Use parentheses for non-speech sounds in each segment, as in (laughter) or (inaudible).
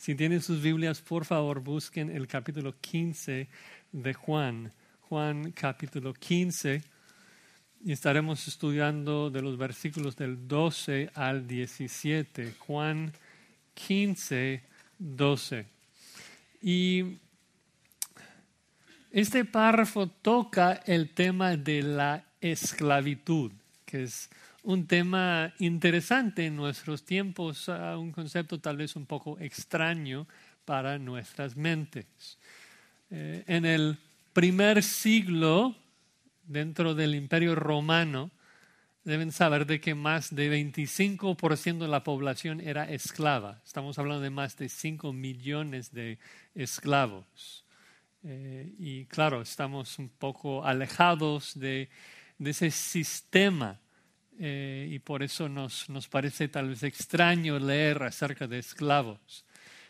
Si tienen sus Biblias, por favor, busquen el capítulo 15 de Juan. Juan capítulo 15 y estaremos estudiando de los versículos del 12 al 17. Juan 15, 12. Y este párrafo toca el tema de la esclavitud, que es un tema interesante en nuestros tiempos, un concepto tal vez un poco extraño para nuestras mentes. Eh, en el primer siglo, dentro del imperio romano, deben saber de que más de 25% de la población era esclava. Estamos hablando de más de 5 millones de esclavos. Eh, y claro, estamos un poco alejados de, ese sistema eh, y por eso nos, nos, parece tal vez extraño leer acerca de esclavos.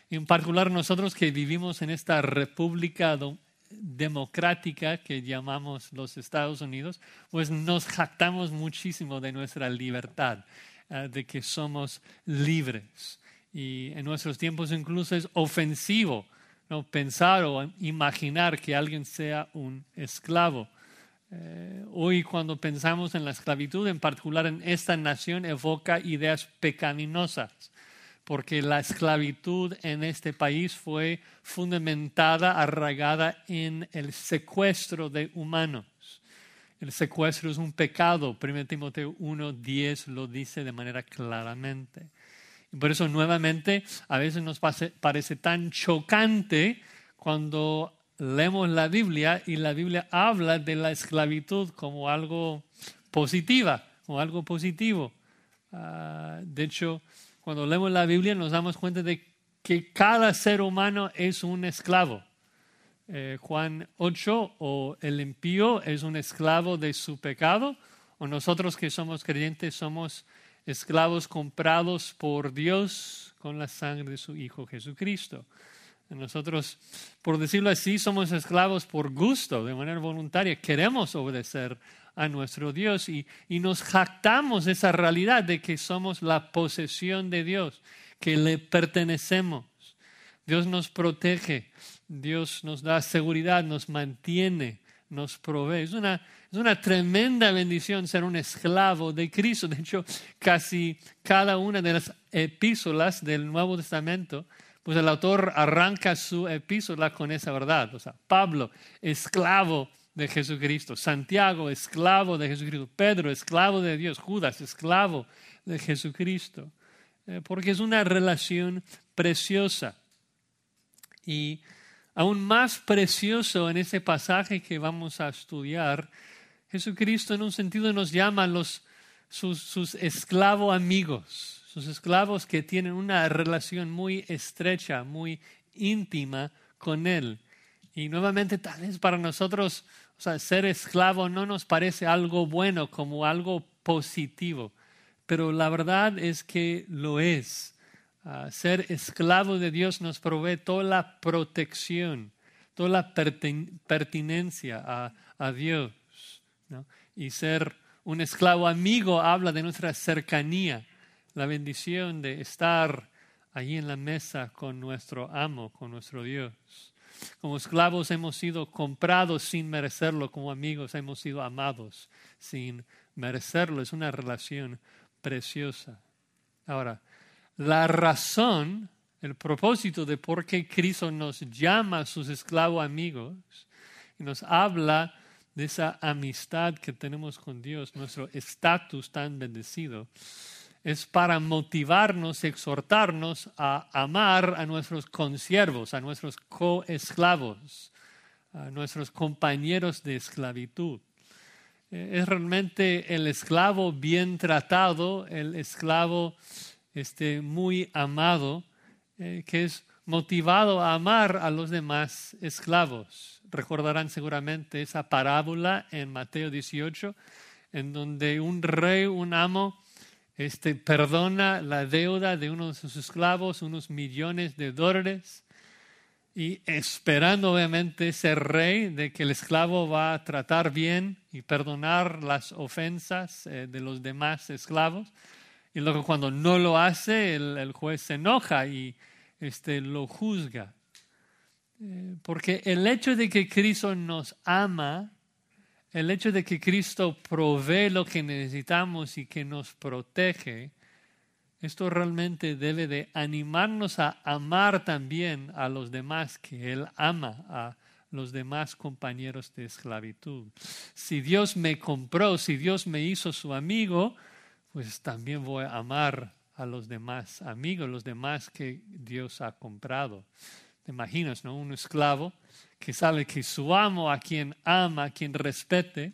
En particular nosotros que vivimos en esta república democrática que llamamos los Estados Unidos, pues nos jactamos muchísimo de nuestra libertad, eh, de que somos libres. Y en nuestros tiempos incluso es ofensivo ¿no? pensar o imaginar que alguien sea un esclavo. Eh, hoy cuando pensamos en la esclavitud, en particular en esta nación, evoca ideas pecaminosas, porque la esclavitud en este país fue fundamentada, arraigada en el secuestro de humanos. El secuestro es un pecado, 1 Timoteo 1.10 lo dice de manera claramente. Por eso nuevamente a veces nos parece tan chocante cuando leemos la Biblia y la Biblia habla de la esclavitud como algo positiva, como algo positivo. Ah, de hecho, cuando leemos la Biblia nos damos cuenta de que cada ser humano es un esclavo. Eh, Juan 8, o el impío es un esclavo de su pecado, o nosotros que somos creyentes somos esclavos comprados por Dios con la sangre de su Hijo Jesucristo. Nosotros, por decirlo así, somos esclavos por gusto, de manera voluntaria. Queremos obedecer a nuestro Dios y, nos jactamos de esa realidad de que somos la posesión de Dios, que le pertenecemos. Dios nos protege, Dios nos da seguridad, nos mantiene, nos provee. Es una, es una tremenda bendición ser un esclavo de Cristo. De hecho, casi cada una de las epístolas del Nuevo Testamento, pues el autor arranca su epístola con esa verdad. O sea, Pablo, esclavo de Jesucristo. Santiago, esclavo de Jesucristo. Pedro, esclavo de Dios. Judas, esclavo de Jesucristo. Eh, porque es una relación preciosa. Y aún más precioso en ese pasaje que vamos a estudiar, Jesucristo en un sentido nos llama los, sus, sus esclavos amigos, sus esclavos que tienen una relación muy estrecha, muy íntima con Él. Y nuevamente, tal vez para nosotros, o sea, ser esclavo no nos parece algo bueno, como algo positivo, pero la verdad es que lo es ser esclavo de Dios nos provee toda la protección, toda la pertinencia a, Dios. Y ser un esclavo amigo habla de nuestra cercanía, la bendición de estar allí en la mesa con nuestro amo, con nuestro Dios. Como esclavos hemos sido comprados sin merecerlo, como amigos hemos sido amados sin merecerlo. Es una relación preciosa. Ahora, la razón, el propósito de por qué Cristo nos llama a sus esclavos amigos y nos habla de esa amistad que tenemos con Dios, nuestro estatus tan bendecido, es para motivarnos, exhortarnos a amar a nuestros consiervos, a nuestros coesclavos, a nuestros compañeros de esclavitud. Es realmente el esclavo bien tratado, el esclavo este, muy amado, eh, que es motivado a amar a los demás esclavos. Recordarán seguramente esa parábola en Mateo 18, en donde un rey, un amo, este, perdona la deuda de uno de sus esclavos, unos millones de dólares, y esperando obviamente ese rey de que el esclavo va a tratar bien y perdonar las ofensas eh, de los demás esclavos. Y luego cuando no lo hace, el, juez se enoja y este, lo juzga. Eh, porque el hecho de que Cristo nos ama, el hecho de que Cristo provee lo que necesitamos y que nos protege, esto realmente debe de animarnos a amar también a los demás que Él ama, a los demás compañeros de esclavitud. Si Dios me compró, si Dios me hizo su amigo, pues también voy a amar a los demás amigos, los demás que Dios ha comprado. ¿Te imaginas, no? Un esclavo que sabe que su amo, a quien ama, a quien respete,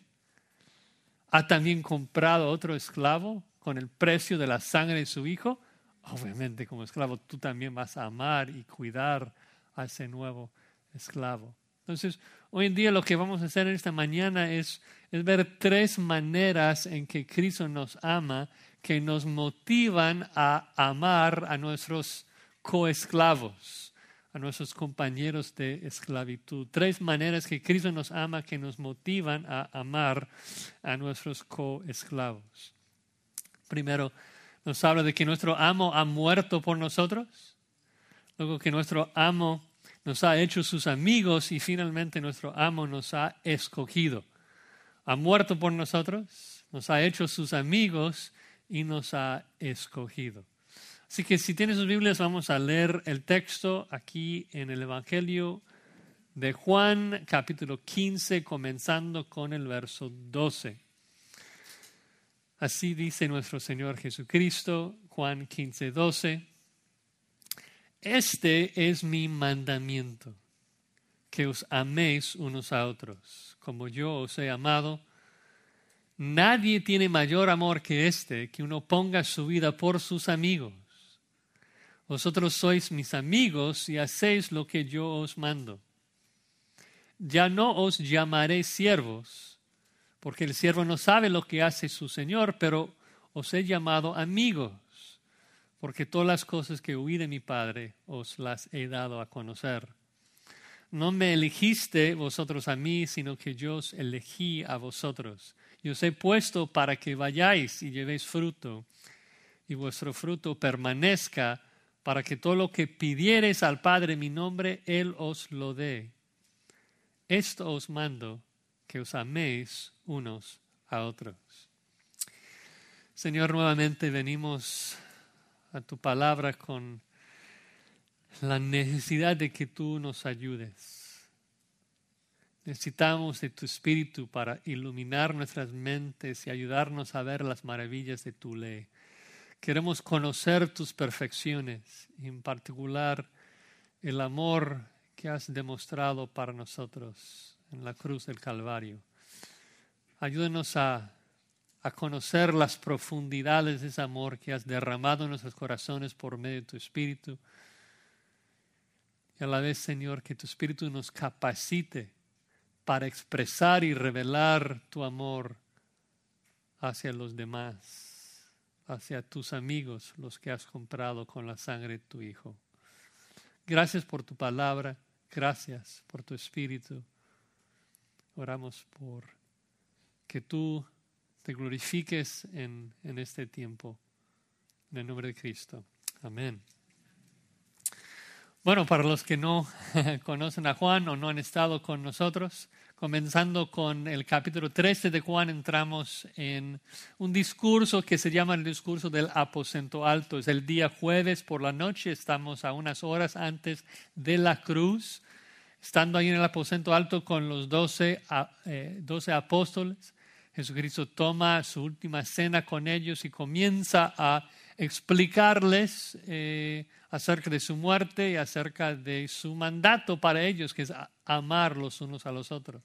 ha también comprado otro esclavo con el precio de la sangre de su hijo. Obviamente, como esclavo, tú también vas a amar y cuidar a ese nuevo esclavo. Entonces, hoy en día lo que vamos a hacer esta mañana es, es ver tres maneras en que Cristo nos ama que nos motivan a amar a nuestros coesclavos, a nuestros compañeros de esclavitud. Tres maneras que Cristo nos ama que nos motivan a amar a nuestros coesclavos. Primero, nos habla de que nuestro amo ha muerto por nosotros. Luego que nuestro amo nos ha hecho sus amigos y finalmente nuestro amo nos ha escogido. Ha muerto por nosotros, nos ha hecho sus amigos y nos ha escogido. Así que si tienes sus Biblias, vamos a leer el texto aquí en el Evangelio de Juan, capítulo 15, comenzando con el verso 12. Así dice nuestro Señor Jesucristo, Juan 15, 12. Este es mi mandamiento, que os améis unos a otros, como yo os he amado. Nadie tiene mayor amor que este, que uno ponga su vida por sus amigos. Vosotros sois mis amigos y hacéis lo que yo os mando. Ya no os llamaré siervos, porque el siervo no sabe lo que hace su Señor, pero os he llamado amigos porque todas las cosas que oí de mi Padre os las he dado a conocer. No me elegiste vosotros a mí, sino que yo os elegí a vosotros. Y os he puesto para que vayáis y llevéis fruto, y vuestro fruto permanezca, para que todo lo que pidiereis al Padre en mi nombre, Él os lo dé. Esto os mando, que os améis unos a otros. Señor, nuevamente venimos a tu palabra con la necesidad de que tú nos ayudes. Necesitamos de tu espíritu para iluminar nuestras mentes y ayudarnos a ver las maravillas de tu ley. Queremos conocer tus perfecciones, en particular el amor que has demostrado para nosotros en la cruz del Calvario. Ayúdenos a a conocer las profundidades de ese amor que has derramado en nuestros corazones por medio de tu Espíritu. Y a la vez, Señor, que tu Espíritu nos capacite para expresar y revelar tu amor hacia los demás, hacia tus amigos, los que has comprado con la sangre de tu Hijo. Gracias por tu palabra, gracias por tu Espíritu. Oramos por que tú te glorifiques en, en este tiempo. En el nombre de Cristo. Amén. Bueno, para los que no (laughs) conocen a Juan o no han estado con nosotros, comenzando con el capítulo 13 de Juan, entramos en un discurso que se llama el discurso del aposento alto. Es el día jueves por la noche, estamos a unas horas antes de la cruz, estando ahí en el aposento alto con los doce, eh, apóstoles. Jesucristo toma su última cena con ellos y comienza a explicarles eh, acerca de su muerte y acerca de su mandato para ellos, que es amar los unos a los otros.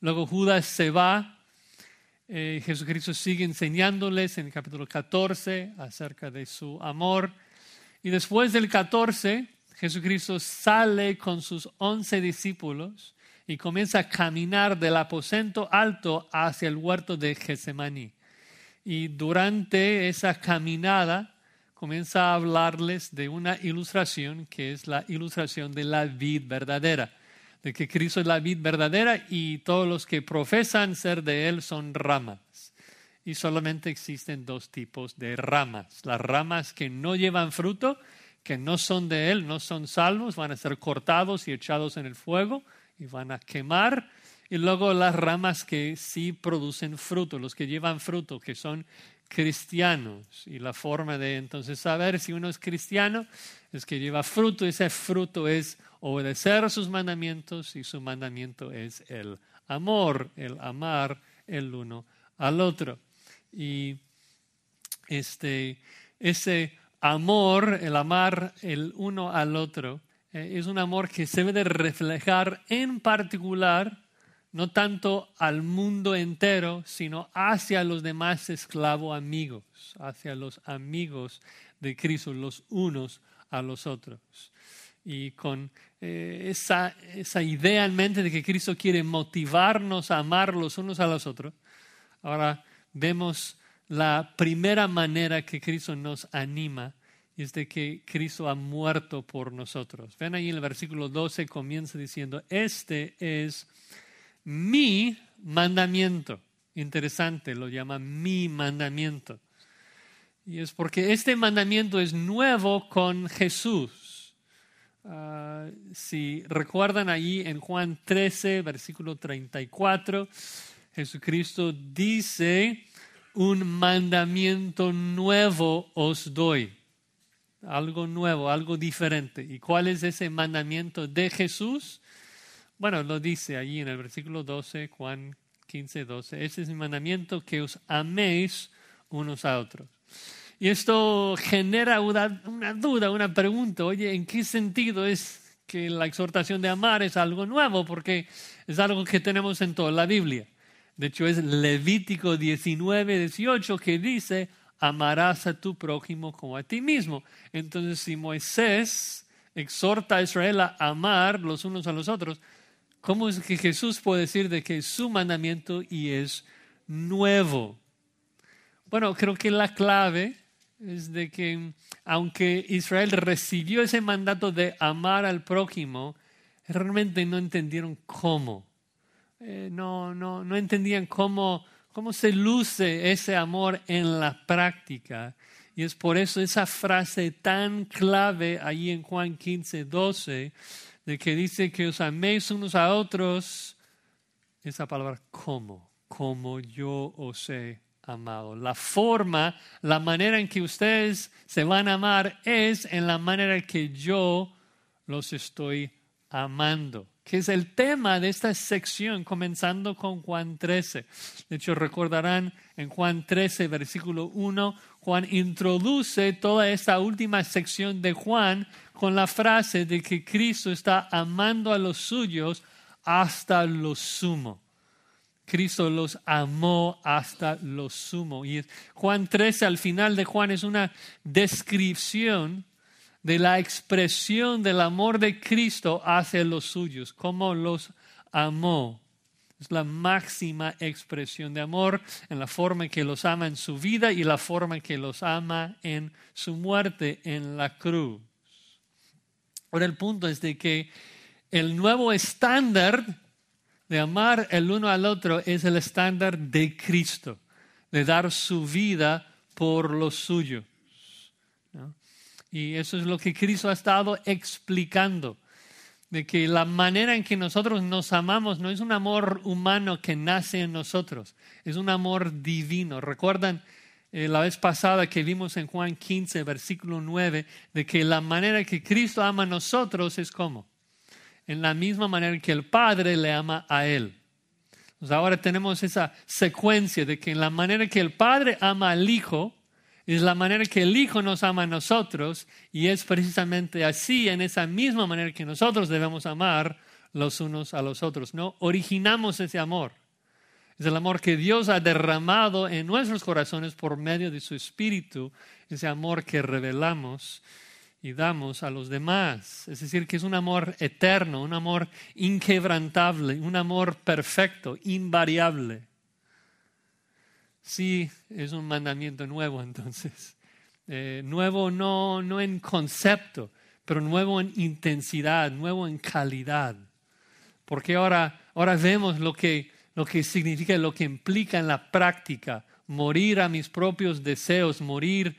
Luego Judas se va, eh, Jesucristo sigue enseñándoles en el capítulo 14 acerca de su amor. Y después del 14, Jesucristo sale con sus once discípulos y comienza a caminar del aposento alto hacia el huerto de Getsemaní. Y durante esa caminada comienza a hablarles de una ilustración que es la ilustración de la vid verdadera, de que Cristo es la vid verdadera y todos los que profesan ser de Él son ramas. Y solamente existen dos tipos de ramas, las ramas que no llevan fruto que no son de Él, no son salvos, van a ser cortados y echados en el fuego y van a quemar. Y luego las ramas que sí producen fruto, los que llevan fruto, que son cristianos. Y la forma de entonces saber si uno es cristiano es que lleva fruto. Ese fruto es obedecer sus mandamientos y su mandamiento es el amor, el amar el uno al otro. Y este, ese amor, el amar el uno al otro, eh, es un amor que se debe reflejar en particular, no tanto al mundo entero, sino hacia los demás esclavos amigos, hacia los amigos de Cristo, los unos a los otros. Y con eh, esa, esa idea en mente de que Cristo quiere motivarnos a amar los unos a los otros, ahora vemos la primera manera que Cristo nos anima es de que Cristo ha muerto por nosotros. Ven ahí en el versículo 12 comienza diciendo, este es mi mandamiento. Interesante, lo llama mi mandamiento. Y es porque este mandamiento es nuevo con Jesús. Ah, si recuerdan ahí en Juan 13, versículo 34, Jesucristo dice, un mandamiento nuevo os doy. Algo nuevo, algo diferente. ¿Y cuál es ese mandamiento de Jesús? Bueno, lo dice allí en el versículo 12, Juan 15, 12. Ese es el mandamiento que os améis unos a otros. Y esto genera una, una, duda, una pregunta. Oye, ¿en qué sentido es que la exhortación de amar es algo nuevo? Porque es algo que tenemos en toda la Biblia. De hecho, es Levítico 19, 18 que dice, amarás a tu prójimo como a ti mismo. Entonces, si Moisés exhorta a Israel a amar los unos a los otros, ¿cómo es que Jesús puede decir de que es su mandamiento y es nuevo? Bueno, creo que la clave es de que aunque Israel recibió ese mandato de amar al prójimo, realmente no entendieron cómo. Eh, no, no, no entendían cómo, cómo se luce ese amor en la práctica. Y es por eso esa frase tan clave ahí en Juan 15, 12, de que dice que os améis unos a otros, esa palabra como, como yo os he amado. La forma, la manera en que ustedes se van a amar es en la manera que yo los estoy amando que es el tema de esta sección, comenzando con Juan 13. De hecho, recordarán en Juan 13, versículo 1, Juan introduce toda esta última sección de Juan con la frase de que Cristo está amando a los suyos hasta lo sumo. Cristo los amó hasta lo sumo. Y Juan 13, al final de Juan, es una descripción de la expresión del amor de Cristo hacia los suyos, cómo los amó. Es la máxima expresión de amor en la forma en que los ama en su vida y la forma en que los ama en su muerte en la cruz. Ahora el punto es de que el nuevo estándar de amar el uno al otro es el estándar de Cristo, de dar su vida por los suyos. Y eso es lo que Cristo ha estado explicando, de que la manera en que nosotros nos amamos no es un amor humano que nace en nosotros, es un amor divino. ¿Recuerdan eh, la vez pasada que vimos en Juan 15, versículo 9, de que la manera que Cristo ama a nosotros es como? En la misma manera que el Padre le ama a Él. ahora tenemos esa secuencia de que en la manera que el Padre ama al Hijo, es la manera que el Hijo nos ama a nosotros y es precisamente así, en esa misma manera que nosotros debemos amar los unos a los otros. No originamos ese amor. Es el amor que Dios ha derramado en nuestros corazones por medio de su Espíritu, ese amor que revelamos y damos a los demás. Es decir, que es un amor eterno, un amor inquebrantable, un amor perfecto, invariable. Sí, es un mandamiento nuevo entonces. (laughs) Eh, nuevo no, no en concepto, pero nuevo en intensidad, nuevo en calidad. Porque ahora, ahora vemos lo que, lo que significa, lo que implica en la práctica, morir a mis propios deseos, morir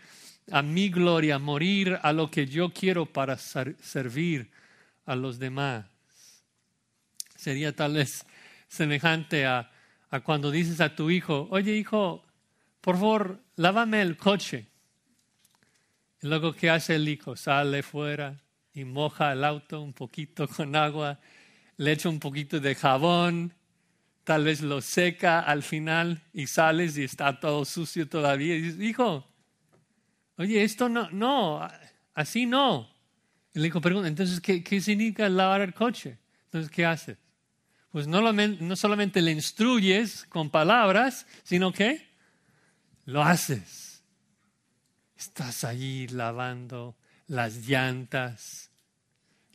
a mi gloria, morir a lo que yo quiero para servir a los demás. Sería tal vez semejante a, a cuando dices a tu hijo, oye hijo, por favor, lávame el coche. Y luego, ¿qué hace el hijo? Sale fuera y moja el auto un poquito con agua, le echa un poquito de jabón, tal vez lo seca al final y sales y está todo sucio todavía. Y dices, hijo, oye, esto no, no, así no. Le hijo pregunta, entonces, ¿qué, ¿qué, significa lavar el coche? Entonces, ¿qué haces? Pues no, solamente le instruyes con palabras, sino que lo haces. Estás ahí lavando las llantas,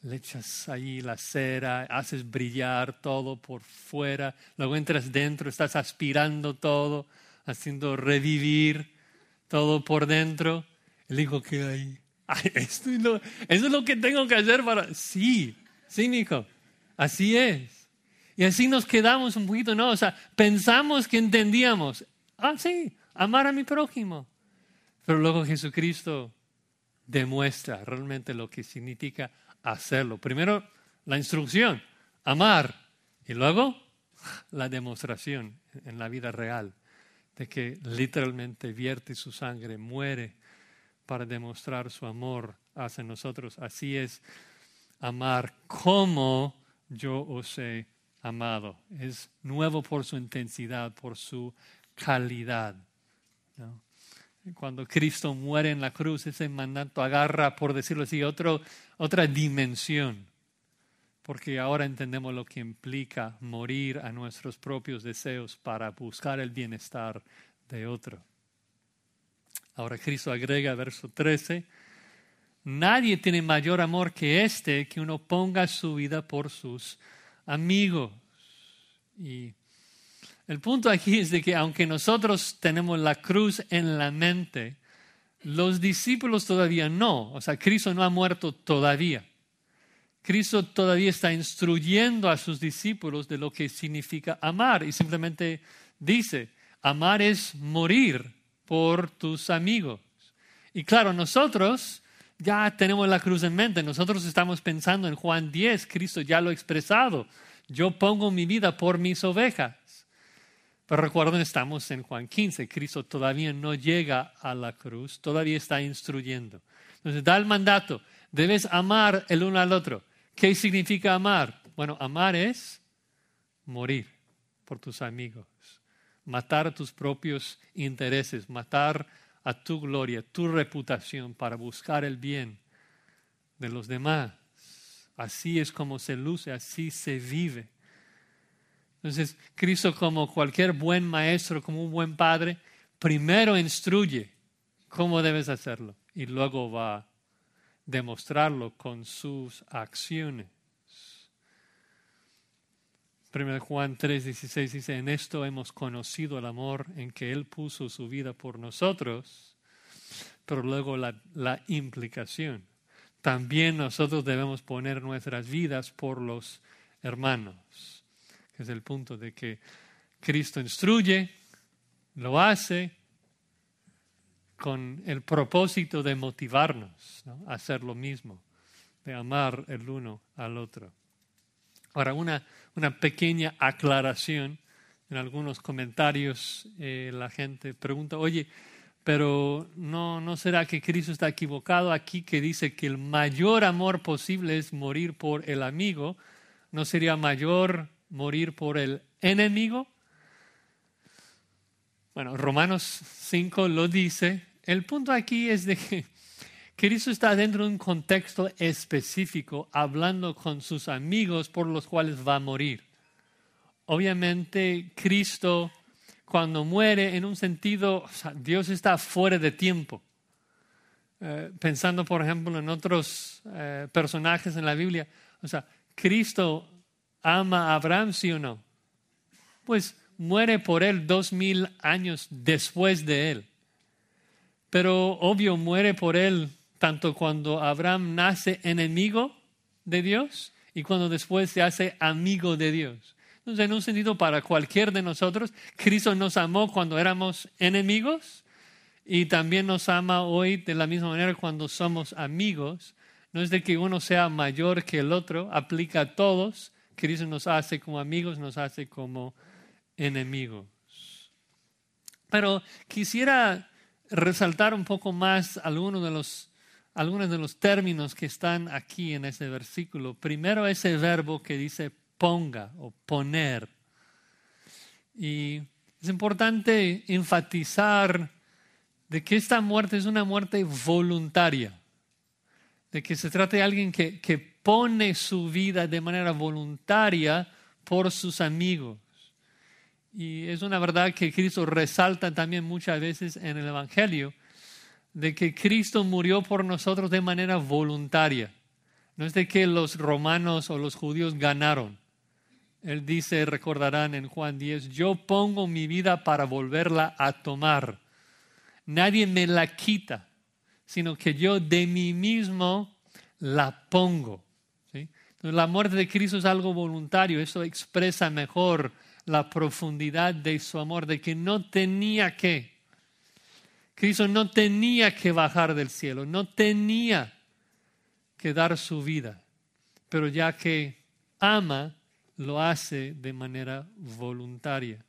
le echas ahí la cera, haces brillar todo por fuera, luego entras dentro, estás aspirando todo, haciendo revivir todo por dentro. Le dijo que hay. esto eso es lo que tengo que hacer para. Sí, sí, hijo, así es. Y así nos quedamos un poquito, ¿no? O sea, pensamos que entendíamos. Ah, sí, amar a mi prójimo. Pero luego Jesucristo demuestra realmente lo que significa hacerlo. Primero, la instrucción, amar, y luego la demostración en la vida real de que literalmente vierte su sangre, muere para demostrar su amor hacia nosotros. Así es amar como yo os he amado. Es nuevo por su intensidad, por su calidad. Cuando Cristo muere en la cruz, ese mandato agarra, por decirlo así, otra dimensión, porque ahora entendemos lo que implica morir a nuestros propios deseos para buscar el bienestar de otro. Ahora Cristo agrega verso 13, nadie tiene mayor amor que este, que uno ponga su vida por sus amigos. Y el punto aquí es de que aunque nosotros tenemos la cruz en la mente, los discípulos todavía no. O sea, Cristo no ha muerto todavía. Cristo todavía está instruyendo a sus discípulos de lo que significa amar y simplemente dice, amar es morir por tus amigos. Y claro, nosotros ya tenemos la cruz en mente, nosotros estamos pensando en Juan 10, Cristo ya lo ha expresado, yo pongo mi vida por mis ovejas. Pero recuerden, estamos en Juan 15. Cristo todavía no llega a la cruz, todavía está instruyendo. Entonces da el mandato, debes amar el uno al otro. ¿Qué significa amar? Bueno, amar es morir por tus amigos, matar tus propios intereses, matar a tu gloria, tu reputación para buscar el bien de los demás. Así es como se luce, así se vive. Entonces, Cristo como cualquier buen maestro, como un buen padre, primero instruye cómo debes hacerlo y luego va a demostrarlo con sus acciones. 1 Juan 3:16 dice, en esto hemos conocido el amor en que Él puso su vida por nosotros, pero luego la, la implicación. También nosotros debemos poner nuestras vidas por los hermanos es el punto de que Cristo instruye, lo hace con el propósito de motivarnos a hacer lo mismo, de amar el uno al otro. Ahora, una, una pequeña aclaración. En algunos comentarios eh, la gente pregunta, oye, pero no, ¿no será que Cristo está equivocado aquí que dice que el mayor amor posible es morir por el amigo? ¿No sería mayor morir por el enemigo? Bueno, Romanos 5 lo dice. El punto aquí es de que Cristo está dentro de un contexto específico, hablando con sus amigos por los cuales va a morir. Obviamente, Cristo, cuando muere, en un sentido, Dios está fuera de tiempo. Eh, pensando, por ejemplo, en otros eh, personajes en la Biblia, o sea, Cristo ama a Abraham, sí o no? Pues muere por él dos mil años después de él. Pero obvio muere por él tanto cuando Abraham nace enemigo de Dios y cuando después se hace amigo de Dios. Entonces, en un sentido, para cualquier de nosotros, Cristo nos amó cuando éramos enemigos y también nos ama hoy de la misma manera cuando somos amigos. No es de que uno sea mayor que el otro, aplica a todos. Cristo nos hace como amigos, nos hace como enemigos. Pero quisiera resaltar un poco más algunos de los, algunos de los términos que están aquí en ese versículo. Primero ese verbo que dice ponga o poner. Y es importante enfatizar de que esta muerte es una muerte voluntaria, de que se trata de alguien que, que pone su vida de manera voluntaria por sus amigos. Y es una verdad que Cristo resalta también muchas veces en el Evangelio, de que Cristo murió por nosotros de manera voluntaria. No es de que los romanos o los judíos ganaron. Él dice, recordarán en Juan 10, yo pongo mi vida para volverla a tomar. Nadie me la quita, sino que yo de mí mismo la pongo. la muerte de Cristo es algo voluntario, eso expresa mejor la profundidad de su amor, de que no tenía que, Cristo no tenía que bajar del cielo, no tenía que dar su vida, pero ya que ama, lo hace de manera voluntaria.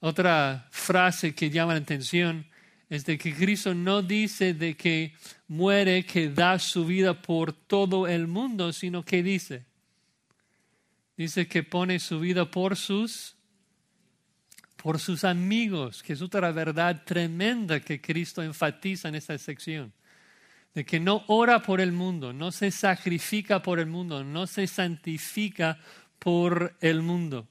Otra frase que llama la atención es de que Cristo no dice de que muere, que da su vida por todo el mundo, sino que dice, dice que pone su vida por sus por sus amigos, que es otra verdad tremenda que Cristo enfatiza en esta sección, de que no ora por el mundo, no se sacrifica por el mundo, no se santifica por el mundo,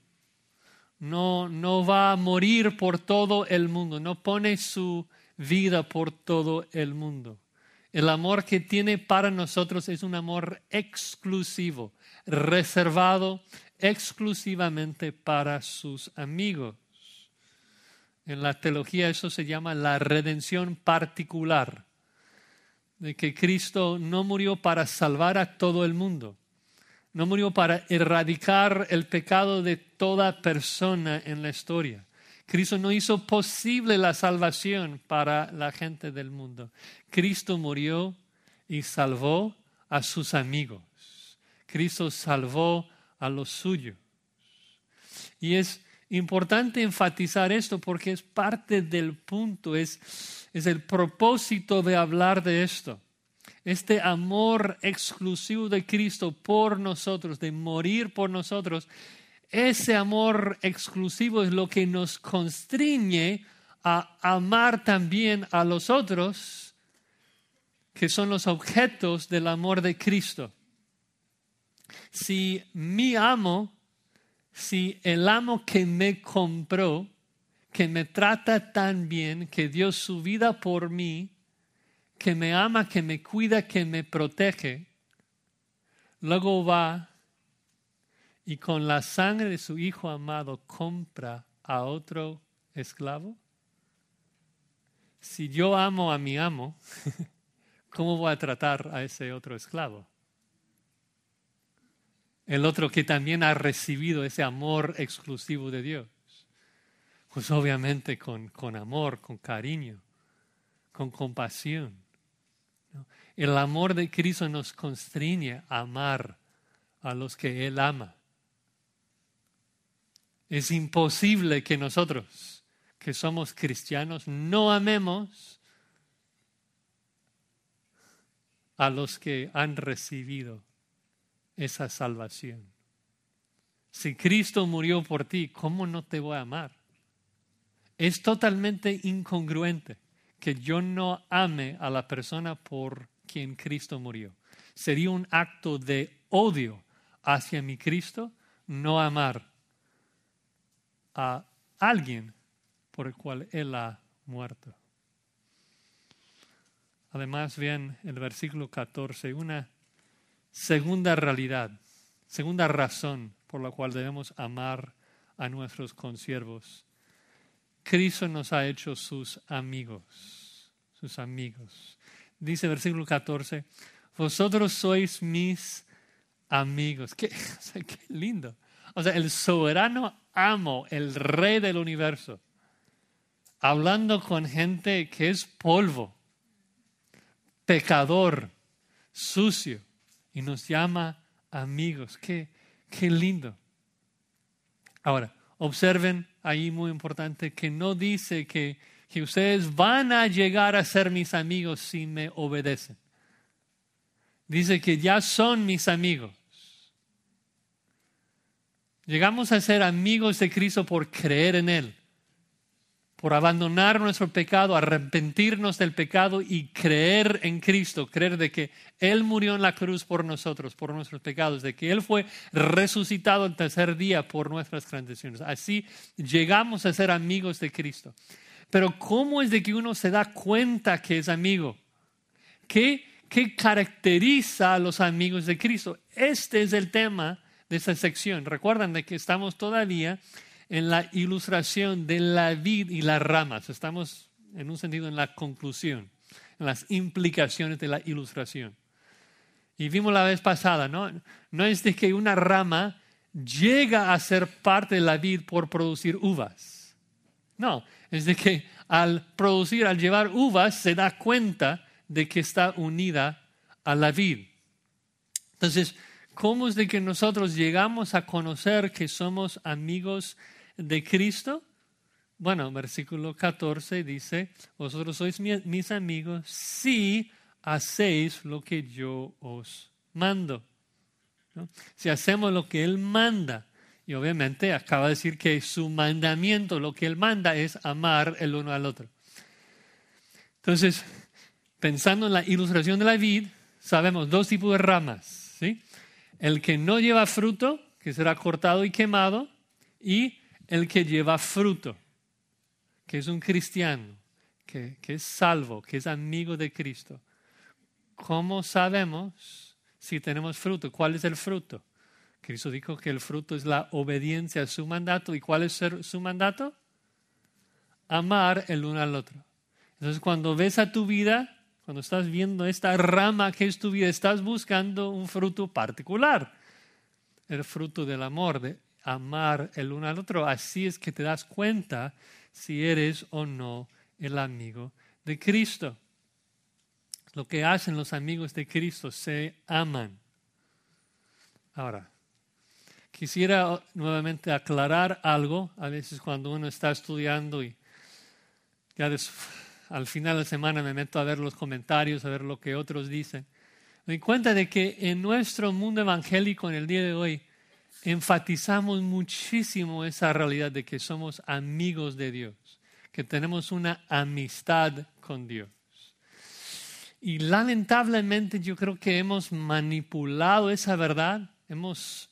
no, no va a morir por todo el mundo, no pone su vida por todo el mundo. El amor que tiene para nosotros es un amor exclusivo, reservado exclusivamente para sus amigos. En la teología eso se llama la redención particular, de que Cristo no murió para salvar a todo el mundo, no murió para erradicar el pecado de toda persona en la historia. Cristo no hizo posible la salvación para la gente del mundo. Cristo murió y salvó a sus amigos. Cristo salvó a los suyos. Y es importante enfatizar esto porque es parte del punto, es, es el propósito de hablar de esto. Este amor exclusivo de Cristo por nosotros, de morir por nosotros, ese amor exclusivo es lo que nos constriñe a amar también a los otros, que son los objetos del amor de Cristo si mi amo, si el amo que me compró, que me trata tan bien, que dio su vida por mí, que me ama, que me cuida, que me protege, luego va y con la sangre de su hijo amado compra a otro esclavo? Si yo amo a mi amo, (laughs) ¿cómo voy a tratar a ese otro esclavo? El otro que también ha recibido ese amor exclusivo de Dios. Pues obviamente con, con amor, con cariño, con compasión. El amor de Cristo nos constriñe a amar a los que Él ama. Es imposible que nosotros, que somos cristianos, no amemos a los que han recibido esa salvación. Si Cristo murió por ti, ¿cómo no te voy a amar? Es totalmente incongruente que yo no ame a la persona por quien Cristo murió. Sería un acto de odio hacia mi Cristo no amar a alguien por el cual Él ha muerto. Además, vean el versículo 14, una Segunda realidad, segunda razón por la cual debemos amar a nuestros consiervos. Cristo nos ha hecho sus amigos, sus amigos. Dice versículo 14, vosotros sois mis amigos. Qué, (laughs) qué lindo. O sea, el soberano amo, el rey del universo, hablando con gente que es polvo, pecador, sucio, y nos llama amigos. Qué, qué lindo. Ahora, observen ahí muy importante que no dice que, que ustedes van a llegar a ser mis amigos si me obedecen. Dice que ya son mis amigos. Llegamos a ser amigos de Cristo por creer en Él, por abandonar nuestro pecado, arrepentirnos del pecado y creer en Cristo, creer de que Él murió en la cruz por nosotros, por nuestros pecados, de que Él fue resucitado el tercer día por nuestras transgresiones. Así llegamos a ser amigos de Cristo. Pero ¿cómo es de que uno se da cuenta que es amigo? ¿Qué, qué caracteriza a los amigos de Cristo? Este es el tema de esa sección. Recuerdan de que estamos todavía en la ilustración de la vid y las ramas. Estamos en un sentido en la conclusión, en las implicaciones de la ilustración. Y vimos la vez pasada, ¿no? No es de que una rama llega a ser parte de la vid por producir uvas. No, es de que al producir, al llevar uvas, se da cuenta de que está unida a la vid. Entonces, ¿Cómo es de que nosotros llegamos a conocer que somos amigos de Cristo? Bueno, versículo 14 dice, vosotros sois mis amigos si hacéis lo que yo os mando. Si hacemos lo que Él manda. Y obviamente acaba de decir que su mandamiento, lo que Él manda es amar el uno al otro. Entonces, pensando en la ilustración de la vid, sabemos dos tipos de ramas. ¿sí? el que no lleva fruto, que será cortado y quemado, y el que lleva fruto, que es un cristiano, que, es salvo, que es amigo de Cristo. ¿Cómo sabemos si tenemos fruto? ¿Cuál es el fruto? Cristo dijo que el fruto es la obediencia a su mandato. ¿Y cuál es su mandato? Amar el uno al otro. Entonces, cuando ves a tu vida, cuando estás viendo esta rama que es tu vida, estás buscando un fruto particular, el fruto del amor, de amar el uno al otro. Así es que te das cuenta si eres o no el amigo de Cristo. Lo que hacen los amigos de Cristo, se aman. Ahora, quisiera nuevamente aclarar algo. A veces cuando uno está estudiando y ya al final de la semana me meto a ver los comentarios, a ver lo que otros dicen. Me doy cuenta de que en nuestro mundo evangélico en el día de hoy enfatizamos muchísimo esa realidad de que somos amigos de Dios, que tenemos una amistad con Dios. Y lamentablemente yo creo que hemos manipulado esa verdad, hemos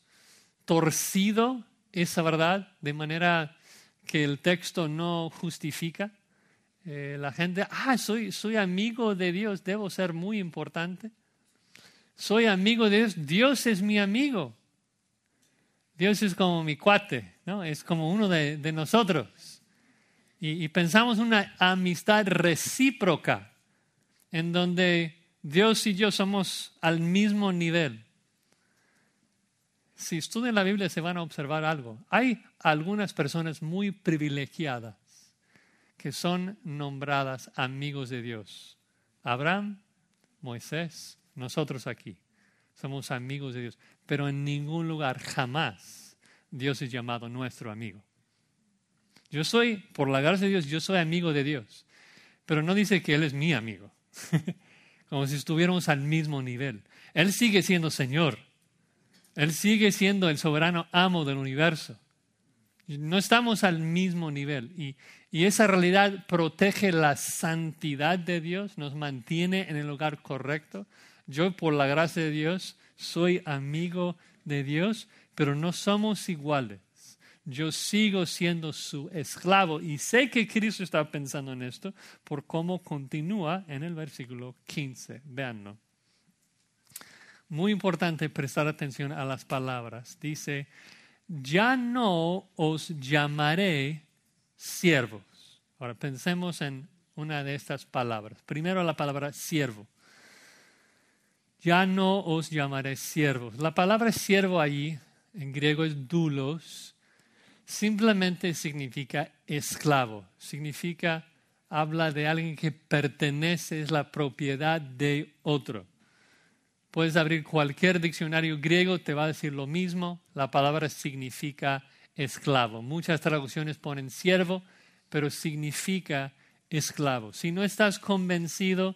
torcido esa verdad de manera que el texto no justifica. Eh, la gente, ah, soy, soy amigo de Dios, debo ser muy importante. Soy amigo de Dios, Dios es mi amigo. Dios es como mi cuate, ¿no? Es como uno de, nosotros. Y, y pensamos una amistad recíproca, en donde Dios y yo somos al mismo nivel. Si estudian la Biblia se van a observar algo. Hay algunas personas muy privilegiadas que son nombradas amigos de Dios. Abraham, Moisés, nosotros aquí. Somos amigos de Dios. Pero en ningún lugar jamás Dios es llamado nuestro amigo. Yo soy, por la gracia de Dios, yo soy amigo de Dios. Pero no dice que Él es mi amigo. (laughs) Como si estuviéramos al mismo nivel. Él sigue siendo Señor. Él sigue siendo el soberano amo del universo. No estamos al mismo nivel. Y, y esa realidad protege la santidad de Dios, nos mantiene en el lugar correcto. Yo, por la gracia de Dios, soy amigo de Dios, pero no somos iguales. Yo sigo siendo su esclavo y sé que Cristo está pensando en esto por cómo continúa en el versículo 15. Veanlo. Muy importante prestar atención a las palabras. Dice, ya no os llamaré siervos. Ahora pensemos en una de estas palabras. Primero la palabra siervo. Ya no os llamaré siervos. La palabra siervo allí en griego es dulos simplemente significa esclavo, significa, habla de alguien que pertenece, es la propiedad de otro. Puedes abrir cualquier diccionario griego, te va a decir lo mismo, la palabra significa esclavo. Muchas traducciones ponen siervo, pero significa esclavo. Si no estás convencido,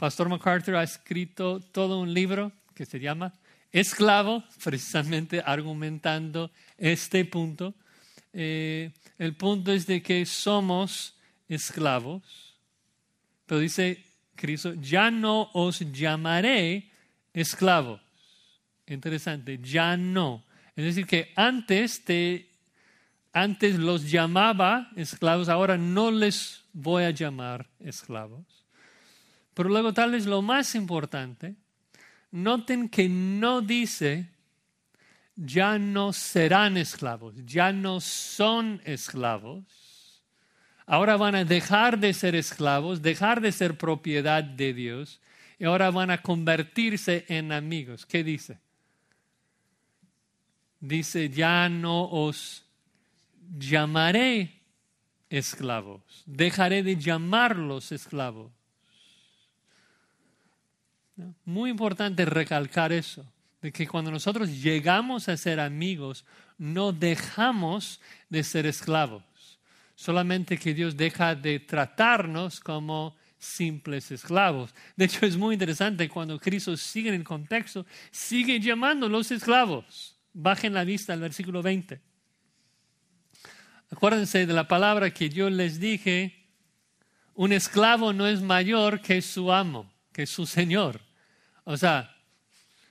Pastor MacArthur ha escrito todo un libro que se llama Esclavo, precisamente argumentando este punto. Eh, el punto es de que somos esclavos, pero dice Cristo, ya no os llamaré esclavos. Interesante, ya no. Es decir, que antes, te, antes los llamaba esclavos, ahora no les voy a llamar esclavos. Pero luego tal vez lo más importante, noten que no dice ya no serán esclavos, ya no son esclavos. Ahora van a dejar de ser esclavos, dejar de ser propiedad de Dios y ahora van a convertirse en amigos. ¿Qué dice? Dice, ya no os llamaré esclavos, dejaré de llamarlos esclavos. Muy importante recalcar eso, de que cuando nosotros llegamos a ser amigos, no dejamos de ser esclavos, solamente que Dios deja de tratarnos como simples esclavos. De hecho, es muy interesante cuando Cristo sigue en el contexto, sigue llamando los esclavos. Bajen la vista al versículo 20. Acuérdense de la palabra que yo les dije, un esclavo no es mayor que su amo, que su señor. O sea,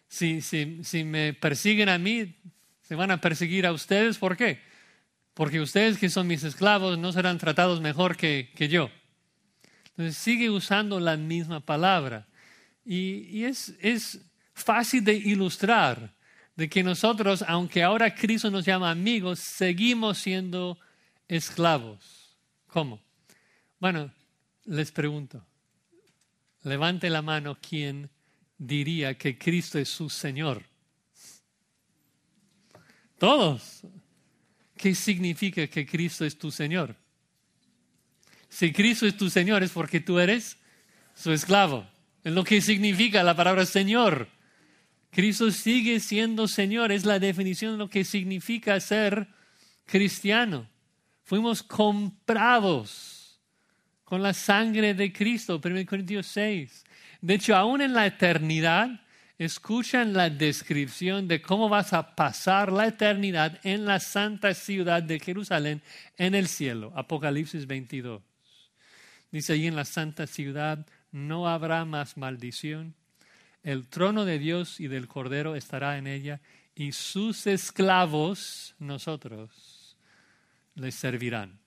si, si, me persiguen a mí, se van a perseguir a ustedes. ¿Por qué? Porque ustedes que son mis esclavos no serán tratados mejor que, que yo. Entonces sigue usando la misma palabra. Y, y es, es fácil de ilustrar de que nosotros, aunque ahora Cristo nos llama amigos, seguimos siendo esclavos. ¿Cómo? Bueno, les pregunto, levante la mano quien diría que Cristo es su Señor. Todos. ¿Qué significa que Cristo es tu Señor? Si Cristo es tu Señor es porque tú eres su esclavo. Es lo que significa la palabra Señor. Cristo sigue siendo Señor, es la definición de lo que significa ser cristiano. Fuimos comprados con la sangre de Cristo, 1 Corintios 6. De hecho, aún en la eternidad, escuchan la descripción de cómo vas a pasar la eternidad en la santa ciudad de Jerusalén en el cielo. Apocalipsis 22. Dice ahí en la santa ciudad no habrá más maldición. El trono de Dios y del Cordero estará en ella y sus esclavos, nosotros, les servirán.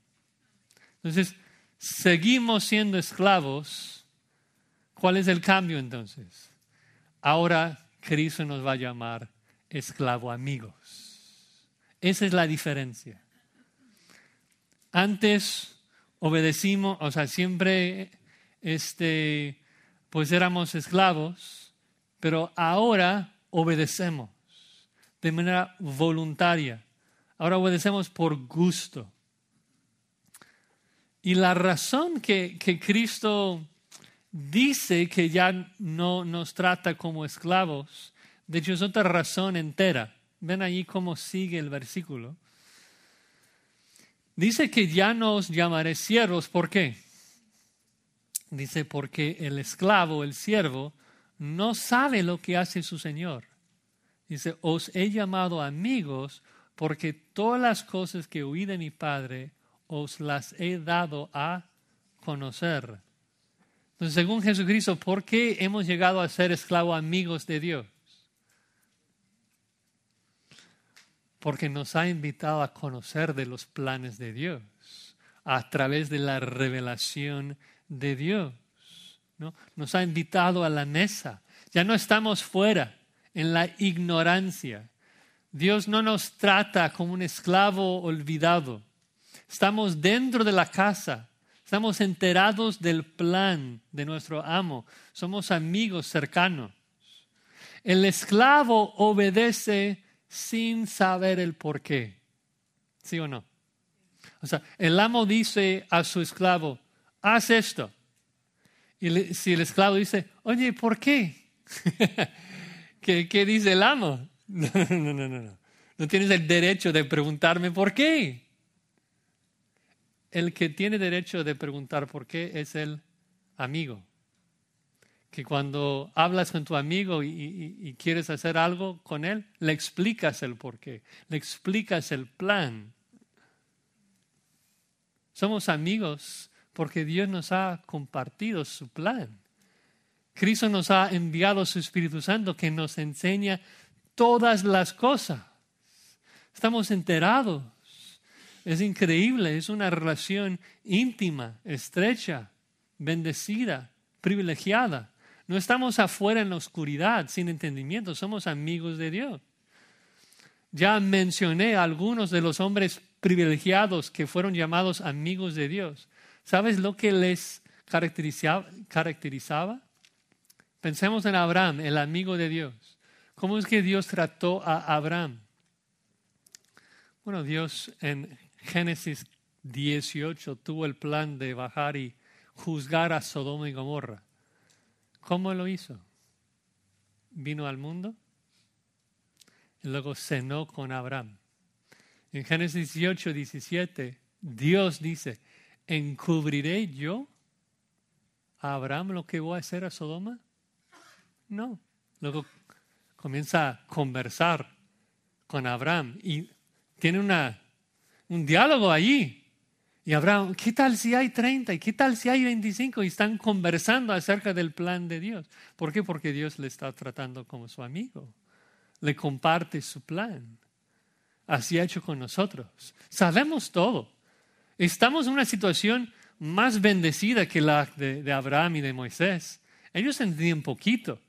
Entonces, seguimos siendo esclavos. ¿Cuál es el cambio entonces? Ahora Cristo nos va a llamar esclavo amigos. Esa es la diferencia. Antes obedecimos, o sea, siempre este, pues éramos esclavos, pero ahora obedecemos de manera voluntaria. Ahora obedecemos por gusto. Y la razón que, que Cristo dice que ya no nos trata como esclavos, de hecho es otra razón entera. Ven ahí cómo sigue el versículo. Dice que ya no os llamaré siervos. ¿Por qué? Dice, porque el esclavo, el siervo, no sabe lo que hace su Señor. Dice, os he llamado amigos porque todas las cosas que oí de mi Padre os las he dado a conocer. Entonces, según Jesucristo, ¿por qué hemos llegado a ser esclavos amigos de Dios? porque nos ha invitado a conocer de los planes de Dios a través de la revelación de Dios. ¿no? Nos ha invitado a la mesa. Ya no estamos fuera en la ignorancia. Dios no nos trata como un esclavo olvidado. Estamos dentro de la casa. Estamos enterados del plan de nuestro amo. Somos amigos cercanos. El esclavo obedece sin saber el por qué. ¿Sí o no? O sea, el amo dice a su esclavo, haz esto. Y si el esclavo dice, oye, ¿por qué? (laughs) ¿Qué, ¿Qué, dice el amo? (laughs) No, no, no, no, no. No tienes el derecho de preguntarme por qué. El que tiene derecho de preguntar por qué es el amigo. Que cuando hablas con tu amigo y, quieres hacer algo con él, le explicas el por qué, le explicas el plan. Somos amigos porque Dios nos ha compartido su plan. Cristo nos ha enviado su Espíritu Santo que nos enseña todas las cosas. Estamos enterados. Es increíble, es una relación íntima, estrecha, bendecida, privilegiada. No estamos afuera en la oscuridad, sin entendimiento, somos amigos de Dios. Ya mencioné a algunos de los hombres privilegiados que fueron llamados amigos de Dios. ¿Sabes lo que les caracterizaba? Pensemos en Abraham, el amigo de Dios. ¿Cómo es que Dios trató a Abraham? Bueno, Dios en Génesis 18 tuvo el plan de bajar y juzgar a Sodoma y Gomorra. ¿Cómo lo hizo? Vino al mundo y luego cenó con Abraham. En Génesis 18, 17, Dios dice, ¿encubriré yo a Abraham lo que voy a hacer a Sodoma? No. Luego comienza a conversar con Abraham y tiene una, un diálogo allí. Y Abraham, ¿qué tal si hay 30? ¿Y qué tal si hay 25? Y están conversando acerca del plan de Dios. ¿Por qué? Porque Dios le está tratando como su amigo. Le comparte su plan. Así ha hecho con nosotros. Sabemos todo. Estamos en una situación más bendecida que la de, de Abraham y de Moisés. Ellos entendían poquito.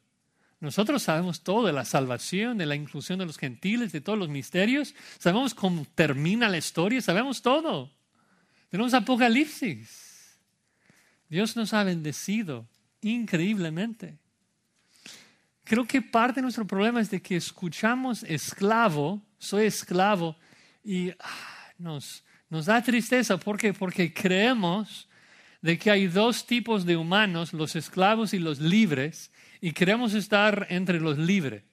Nosotros sabemos todo de la salvación, de la inclusión de los gentiles, de todos los misterios. Sabemos cómo termina la historia, sabemos todo. Tenemos Apocalipsis. Dios nos ha bendecido increíblemente. Creo que parte de nuestro problema es de que escuchamos esclavo, soy esclavo, y ah, nos, da tristeza. ¿Por qué? Porque creemos de que hay dos tipos de humanos, los esclavos y los libres, y queremos estar entre los libres,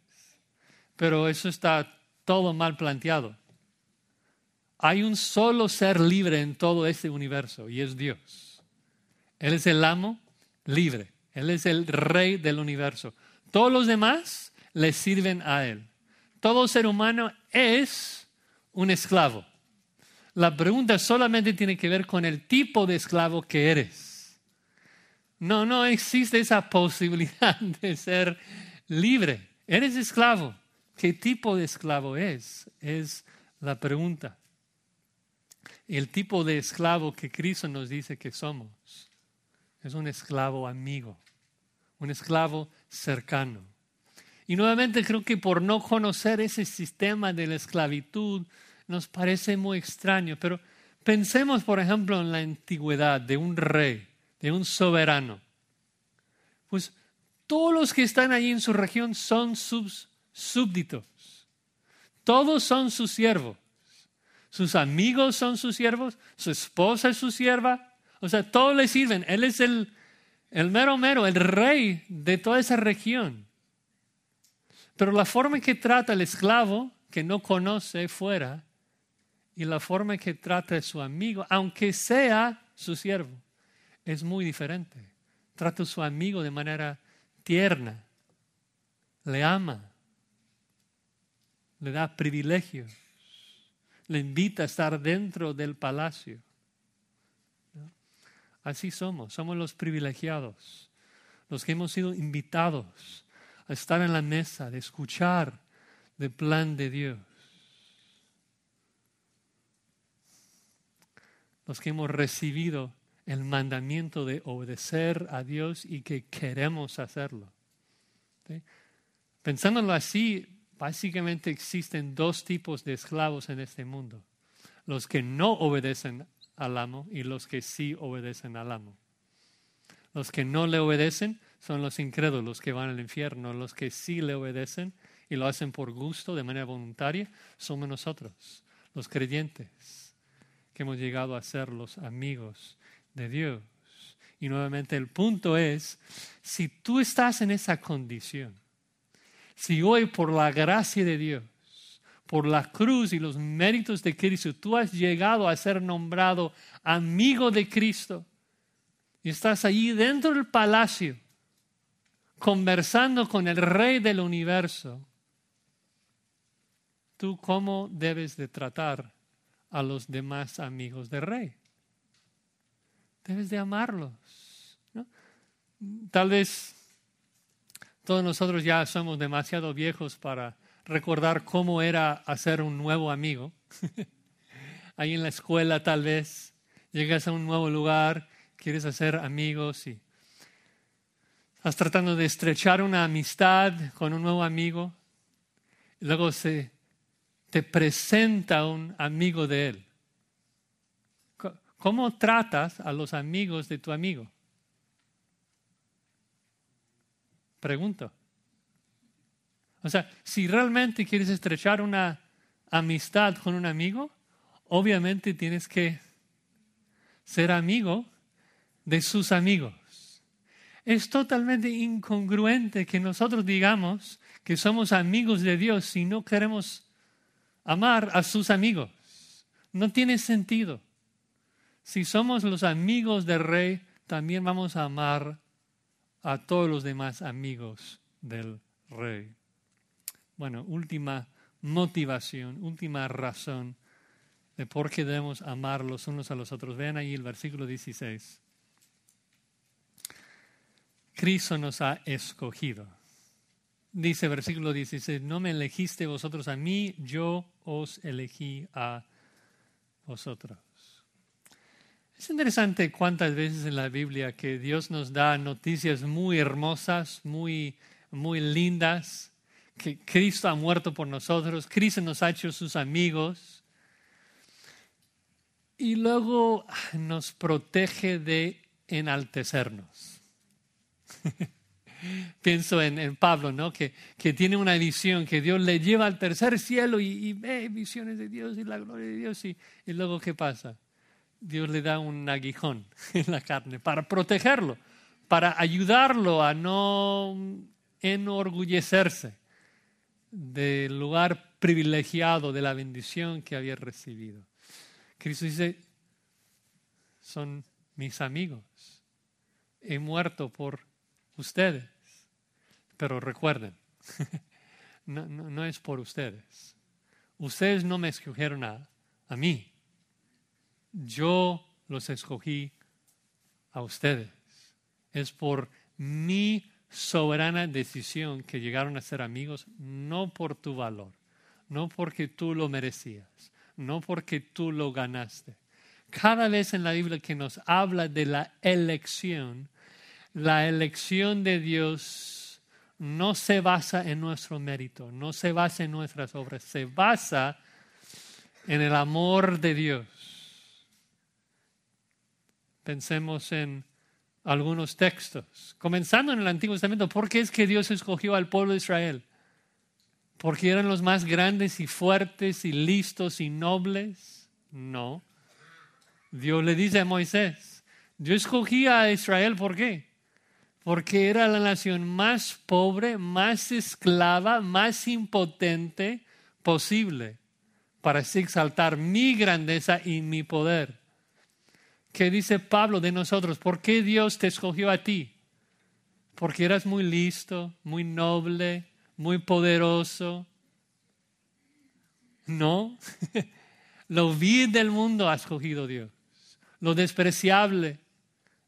pero eso está todo mal planteado. Hay un solo ser libre en todo este universo y es Dios. Él es el amo libre, Él es el rey del universo. Todos los demás le sirven a Él. Todo ser humano es un esclavo. La pregunta solamente tiene que ver con el tipo de esclavo que eres. No, no existe esa posibilidad (laughs) de ser libre. Eres esclavo. ¿Qué tipo de esclavo es? Es la pregunta. El tipo de esclavo que Cristo nos dice que somos es un esclavo amigo, un esclavo cercano. Y nuevamente creo que por no conocer ese sistema de la esclavitud nos parece muy extraño, pero pensemos por ejemplo en la antigüedad de un rey de un soberano. Pues todos los que están ahí en su región son sus súbditos. Todos son sus siervos. Sus amigos son sus siervos, su esposa es su sierva. O sea, todos le sirven. Él es el, el mero mero, el rey de toda esa región. Pero la forma en que trata el esclavo que no conoce fuera y la forma en que trata a su amigo, aunque sea su siervo, es muy diferente. Trata a su amigo de manera tierna, le ama, le da privilegios, le invita a estar dentro del palacio. Así somos, somos los privilegiados, los que hemos sido invitados a estar en la mesa, de escuchar el plan de Dios. Los que hemos recibido el mandamiento de obedecer a Dios y que queremos hacerlo. Pensándolo así, básicamente existen dos tipos de esclavos en este mundo. Los que no obedecen al amo y los que sí obedecen al amo. Los que no le obedecen son los incrédulos que van al infierno. Los que sí le obedecen y lo hacen por gusto, de manera voluntaria, somos nosotros. los creyentes, que hemos llegado a ser los amigos de Dios. Y nuevamente el punto es, si tú estás en esa condición, si hoy por la gracia de Dios, por la cruz y los méritos de Cristo, tú has llegado a ser nombrado amigo de Cristo y estás allí dentro del palacio conversando con el rey del universo, tú cómo debes de tratar a los demás amigos del rey. Debes de amarlos. Tal vez todos nosotros ya somos demasiado viejos para recordar cómo era hacer un nuevo amigo. (laughs) Ahí en la escuela tal vez llegas a un nuevo lugar, quieres hacer amigos y estás tratando de estrechar una amistad con un nuevo amigo. Luego se te presenta un amigo de él. ¿Cómo tratas a los amigos de tu amigo? Pregunto. O sea, si realmente quieres estrechar una amistad con un amigo, obviamente tienes que ser amigo de sus amigos. Es totalmente incongruente que nosotros digamos que somos amigos de Dios si no queremos amar a sus amigos. No tiene sentido. Si somos los amigos del rey, también vamos a amar a todos los demás amigos del rey. Bueno, última motivación, última razón de por qué debemos amar los unos a los otros. Vean ahí el versículo 16. Cristo nos ha escogido. Dice versículo 16, no me elegiste vosotros a mí, yo os elegí a vosotros. Es interesante cuántas veces en la Biblia que Dios nos da noticias muy hermosas, muy, muy lindas, que Cristo ha muerto por nosotros, Cristo nos ha hecho sus amigos y luego nos protege de enaltecernos. (laughs) Pienso en, Pablo, ¿no? Que, que, tiene una visión, que Dios le lleva al tercer cielo y, ve visiones de Dios y la gloria de Dios y, y luego ¿qué pasa? Dios le da un aguijón (laughs) en la carne para protegerlo, para ayudarlo a no enorgullecerse del lugar privilegiado de la bendición que había recibido. Cristo dice, son mis amigos, he muerto por ustedes, pero recuerden, (laughs) no, es por ustedes. Ustedes no me escogieron a mí, yo los escogí a ustedes. Es por mi soberana decisión que llegaron a ser amigos, no por tu valor, no porque tú lo merecías, no porque tú lo ganaste. Cada vez en la Biblia que nos habla de la elección, la elección de Dios no se basa en nuestro mérito, no se basa en nuestras obras, se basa en el amor de Dios Pensemos en algunos textos, comenzando en el Antiguo Testamento. ¿Por qué es que Dios escogió al pueblo de Israel? ¿Porque eran los más grandes y fuertes y listos y nobles? No. Dios le dice a Moisés, yo escogí a Israel, ¿por qué? Porque era la nación más pobre, más esclava, más impotente posible para exaltar mi grandeza y mi poder. ¿Qué dice Pablo de nosotros? ¿Por qué Dios te escogió a ti? Porque eras muy listo, muy noble, muy poderoso. No, (laughs) lo vil del mundo ha escogido Dios, lo despreciable,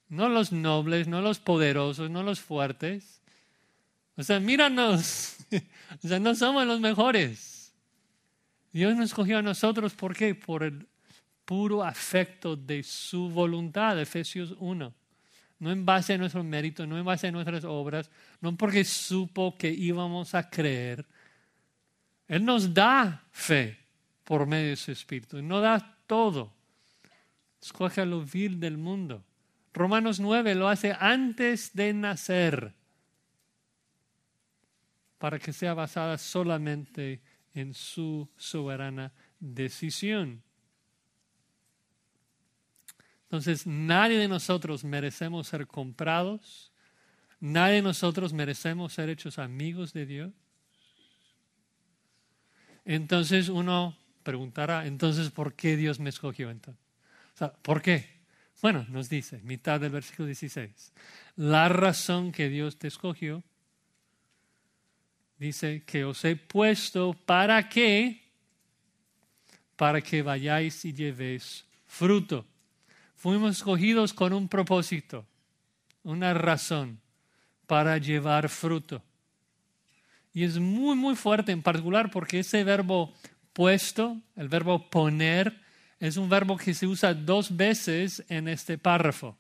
no los nobles, no los poderosos, no los fuertes. O sea, míranos, (laughs) o sea, no somos los mejores. Dios nos escogió a nosotros, ¿por qué? Por el puro afecto de su voluntad, Efesios 1. No en base a nuestro mérito, no en base a nuestras obras, no porque supo que íbamos a creer. Él nos da fe por medio de su Espíritu, y no da todo. Escoge a lo vil del mundo. Romanos 9 lo hace antes de nacer, para que sea basada solamente en su soberana decisión. Entonces, nadie de nosotros merecemos ser comprados, nadie de nosotros merecemos ser hechos amigos de Dios. Entonces uno preguntará, entonces, ¿por qué Dios me escogió entonces? ¿Por qué? Bueno, nos dice, mitad del versículo 16, la razón que Dios te escogió, dice que os he puesto para qué, para que vayáis y llevéis fruto Fuimos escogidos con un propósito, una razón para llevar fruto. Y es muy, muy fuerte en particular porque ese verbo puesto, el verbo poner, es un verbo que se usa dos veces en este párrafo.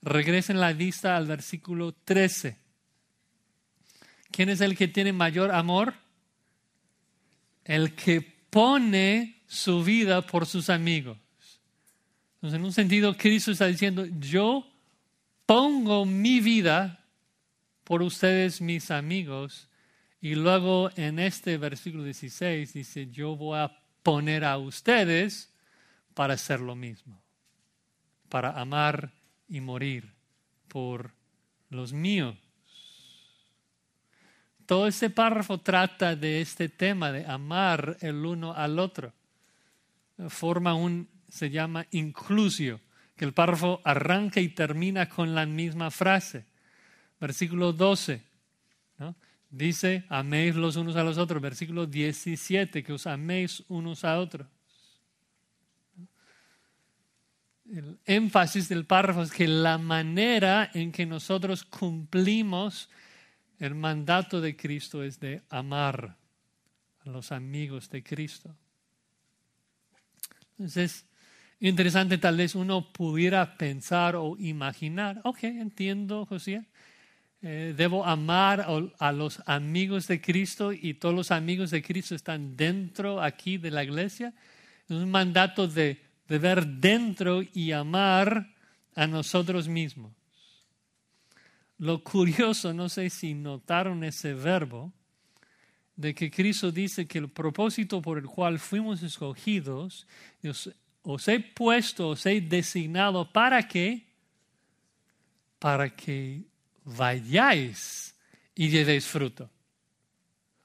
Regresen la vista al versículo 13. ¿Quién es el que tiene mayor amor? El que pone su vida por sus amigos. Entonces, en un sentido, Cristo está diciendo, yo pongo mi vida por ustedes, mis amigos. Y luego en este versículo 16 dice, yo voy a poner a ustedes para hacer lo mismo, para amar y morir por los míos. Todo este párrafo trata de este tema de amar el uno al otro. Forma un se llama inclusio, que el párrafo arranca y termina con la misma frase. Versículo 12, dice, améis los unos a los otros. Versículo 17, que os améis unos a otros. El énfasis del párrafo es que la manera en que nosotros cumplimos el mandato de Cristo es de amar a los amigos de Cristo. Entonces, interesante, tal vez uno pudiera pensar o imaginar, ok, entiendo, José, eh, debo amar a los amigos de Cristo y todos los amigos de Cristo están dentro aquí de la iglesia. Es un mandato de, de ver dentro y amar a nosotros mismos. Lo curioso, no sé si notaron ese verbo, de que Cristo dice que el propósito por el cual fuimos escogidos os he puesto, os he designado para qué? Para que vayáis y llevéis fruto.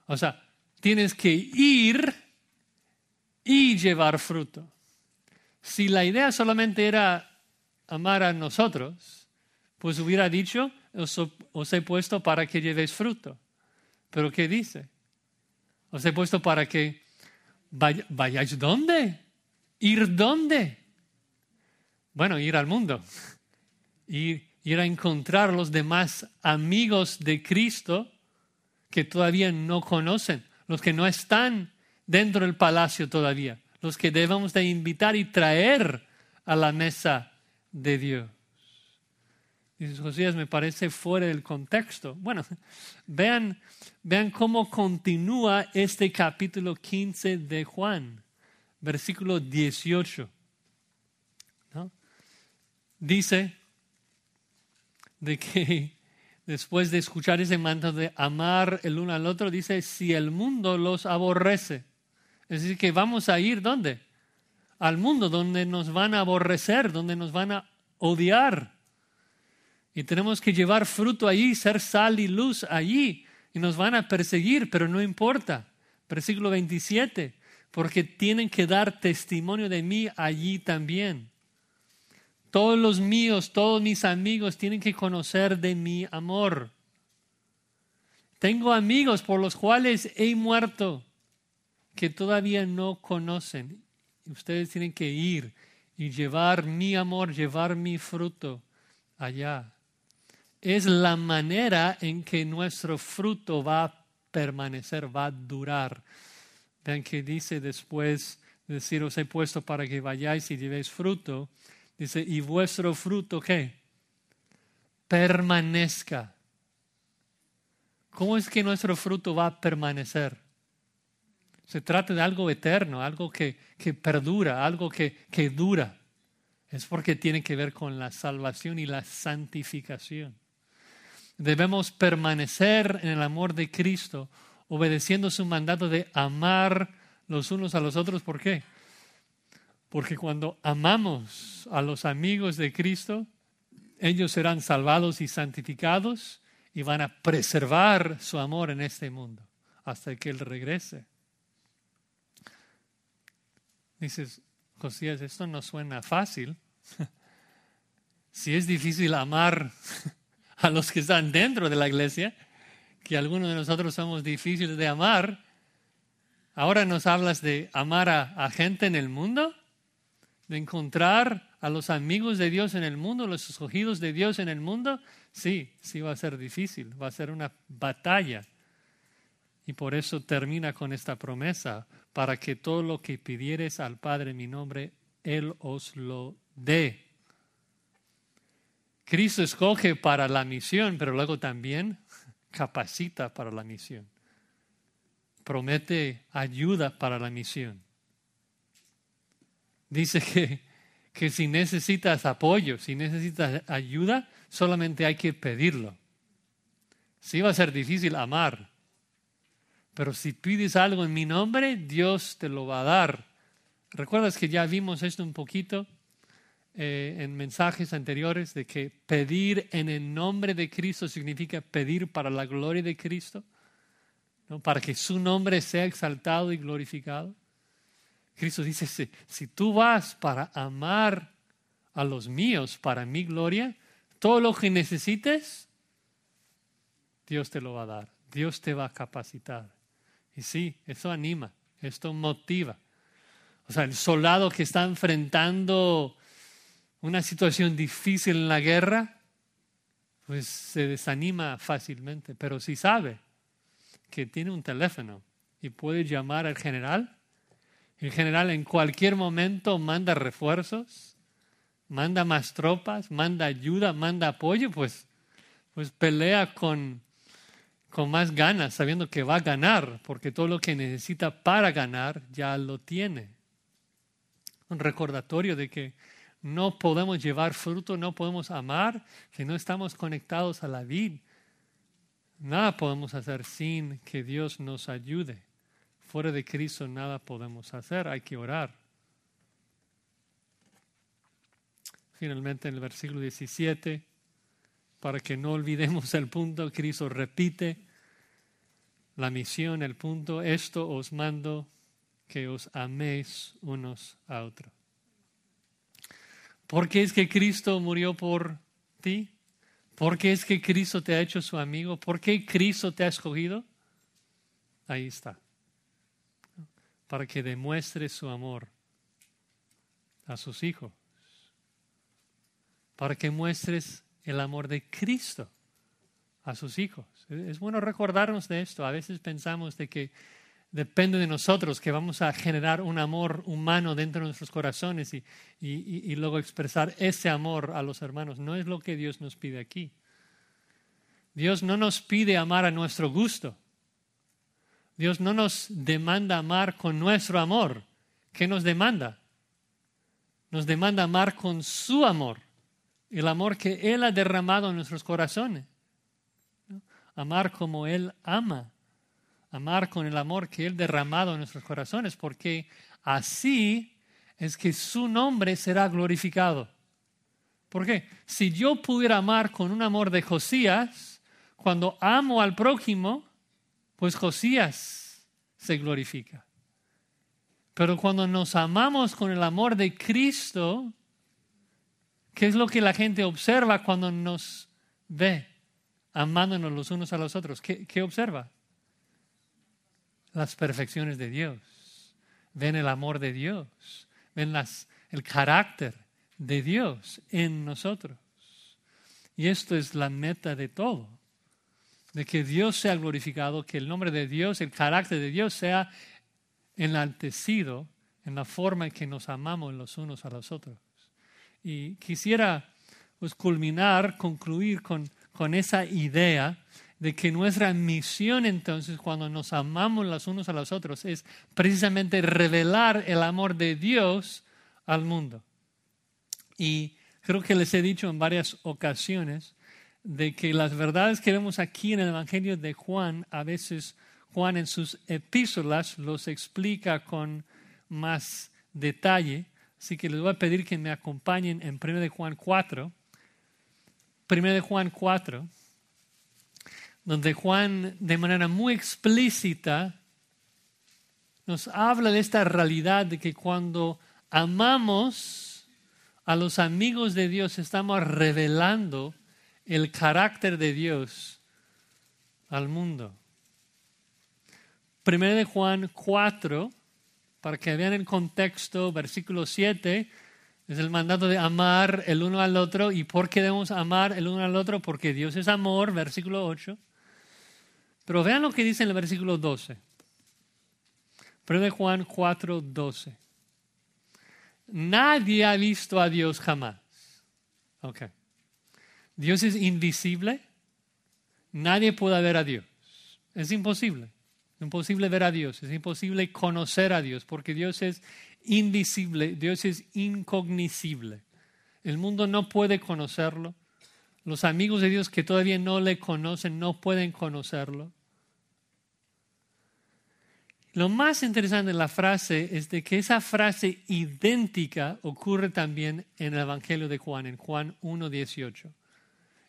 O sea, tienes que ir y llevar fruto. Si la idea solamente era amar a nosotros, pues hubiera dicho, os, he puesto para que llevéis fruto. Pero ¿qué dice? Os he puesto para que vayáis dónde? ¿Ir dónde? Bueno, ir al mundo. Ir, ir a encontrar los demás amigos de Cristo que todavía no conocen, los que no están dentro del palacio todavía, los que debemos de invitar y traer a la mesa de Dios. Dice Josías, me parece fuera del contexto. Bueno, vean, vean cómo continúa este capítulo 15 de Juan versículo 18. Dice de que (laughs) después de escuchar ese manto de amar el uno al otro, dice, si el mundo los aborrece. Es decir, que vamos a ir ¿dónde? Al mundo donde nos van a aborrecer, donde nos van a odiar. Y tenemos que llevar fruto allí, ser sal y luz allí. Y nos van a perseguir, pero no importa. Versículo 27 porque tienen que dar testimonio de mí allí también. Todos los míos, todos mis amigos tienen que conocer de mi amor. Tengo amigos por los cuales he muerto que todavía no conocen. Ustedes tienen que ir y llevar mi amor, llevar mi fruto allá. Es la manera en que nuestro fruto va a permanecer, va a durar. Vean que dice después de decir, os he puesto para que vayáis y llevéis fruto. Dice, y vuestro fruto qué? Permanezca. ¿Cómo es que nuestro fruto va a permanecer? Se trata de algo eterno, algo que, que perdura, algo que, que dura. Es porque tiene que ver con la salvación y la santificación. Debemos permanecer en el amor de Cristo obedeciendo su mandato de amar los unos a los otros. ¿Por qué? Porque cuando amamos a los amigos de Cristo, ellos serán salvados y santificados y van a preservar su amor en este mundo hasta que Él regrese. Dices, Josías, esto no suena fácil. (laughs) si es difícil amar (laughs) a los que están dentro de la iglesia, que algunos de nosotros somos difíciles de amar, ahora nos hablas de amar a, gente en el mundo, de encontrar a los amigos de Dios en el mundo, los escogidos de Dios en el mundo. Sí, sí va a ser difícil, va a ser una batalla. Y por eso termina con esta promesa, para que todo lo que pidieres al Padre en mi nombre, Él os lo dé. Cristo escoge para la misión, pero luego también capacita para la misión. Promete ayuda para la misión. Dice que, que si necesitas apoyo, si necesitas ayuda, solamente hay que pedirlo. Sí va a ser difícil amar, pero si pides algo en mi nombre, Dios te lo va a dar. ¿Recuerdas que ya vimos esto un poquito eh, en mensajes anteriores de que pedir en el nombre de Cristo significa pedir para la gloria de Cristo? ¿no? Para que su nombre sea exaltado y glorificado. Cristo dice, si, si tú vas para amar a los míos, para mi gloria, todo lo que necesites, Dios te lo va a dar. Dios te va a capacitar. Y sí, eso anima, esto motiva. O sea, el soldado que está enfrentando una situación difícil en la guerra, pues se desanima fácilmente. Pero si sabe que tiene un teléfono y puede llamar al general, el general en cualquier momento manda refuerzos, manda más tropas, manda ayuda, manda apoyo, pues, pues pelea con con más ganas, sabiendo que va a ganar, porque todo lo que necesita para ganar ya lo tiene. Un recordatorio de que no podemos llevar fruto, no podemos amar si no estamos conectados a la vida. Nada podemos hacer sin que Dios nos ayude. Fuera de Cristo nada podemos hacer, hay que orar. Finalmente en el versículo 17, para que no olvidemos el punto, Cristo repite la misión, el punto, esto os mando que os améis unos a otros. ¿Por qué es que Cristo murió por ti? ¿Por qué es que Cristo te ha hecho su amigo? ¿Por qué Cristo te ha escogido? Ahí está. Para que demuestres su amor a sus hijos. Para que muestres el amor de Cristo a sus hijos. Es bueno recordarnos de esto. A veces pensamos de que depende de nosotros que vamos a generar un amor humano dentro de nuestros corazones y, y, luego expresar ese amor a los hermanos. No es lo que Dios nos pide aquí. Dios no nos pide amar a nuestro gusto. Dios no nos demanda amar con nuestro amor. ¿Qué nos demanda? Nos demanda amar con su amor, el amor que Él ha derramado en nuestros corazones amar como Él ama, amar con el amor que Él derramado en nuestros corazones, porque así es que su nombre será glorificado. ¿Por qué? Si yo pudiera amar con un amor de Josías, cuando amo al prójimo, pues Josías se glorifica. Pero cuando nos amamos con el amor de Cristo, ¿qué es lo que la gente observa cuando nos ve? amándonos los unos a los otros. ¿Qué, observa? Las perfecciones de Dios. Ven el amor de Dios. Ven las, el carácter de Dios en nosotros. Y esto es la meta de todo. De que Dios sea glorificado, que el nombre de Dios, el carácter de Dios sea enaltecido en la forma en que nos amamos los unos a los otros. Y quisiera pues, culminar, concluir con con esa idea de que nuestra misión entonces cuando nos amamos los unos a los otros es precisamente revelar el amor de Dios al mundo. Y creo que les he dicho en varias ocasiones de que las verdades que vemos aquí en el Evangelio de Juan a veces Juan en sus epístolas los explica con más detalle. Así que les voy a pedir que me acompañen en 1 de Juan 4. 1 de Juan 4, donde Juan de manera muy explícita nos habla de esta realidad de que cuando amamos a los amigos de Dios estamos revelando el carácter de Dios al mundo. Primero de Juan 4, para que vean el contexto, versículo 7, es el mandato de amar el uno al otro. ¿Y por qué debemos amar el uno al otro? Porque Dios es amor, versículo 8. Pero vean lo que dice en el versículo 12. 1 Juan 4, 12. Nadie ha visto a Dios jamás. Ok. Dios es invisible. Nadie puede ver a Dios. Es imposible. Es imposible ver a Dios. Es imposible conocer a Dios porque Dios es invisible. Dios es incognoscible. El mundo no puede conocerlo. Los amigos de Dios que todavía no le conocen no pueden conocerlo. Lo más interesante de la frase es de que esa frase idéntica ocurre también en el Evangelio de Juan, en Juan 1.18.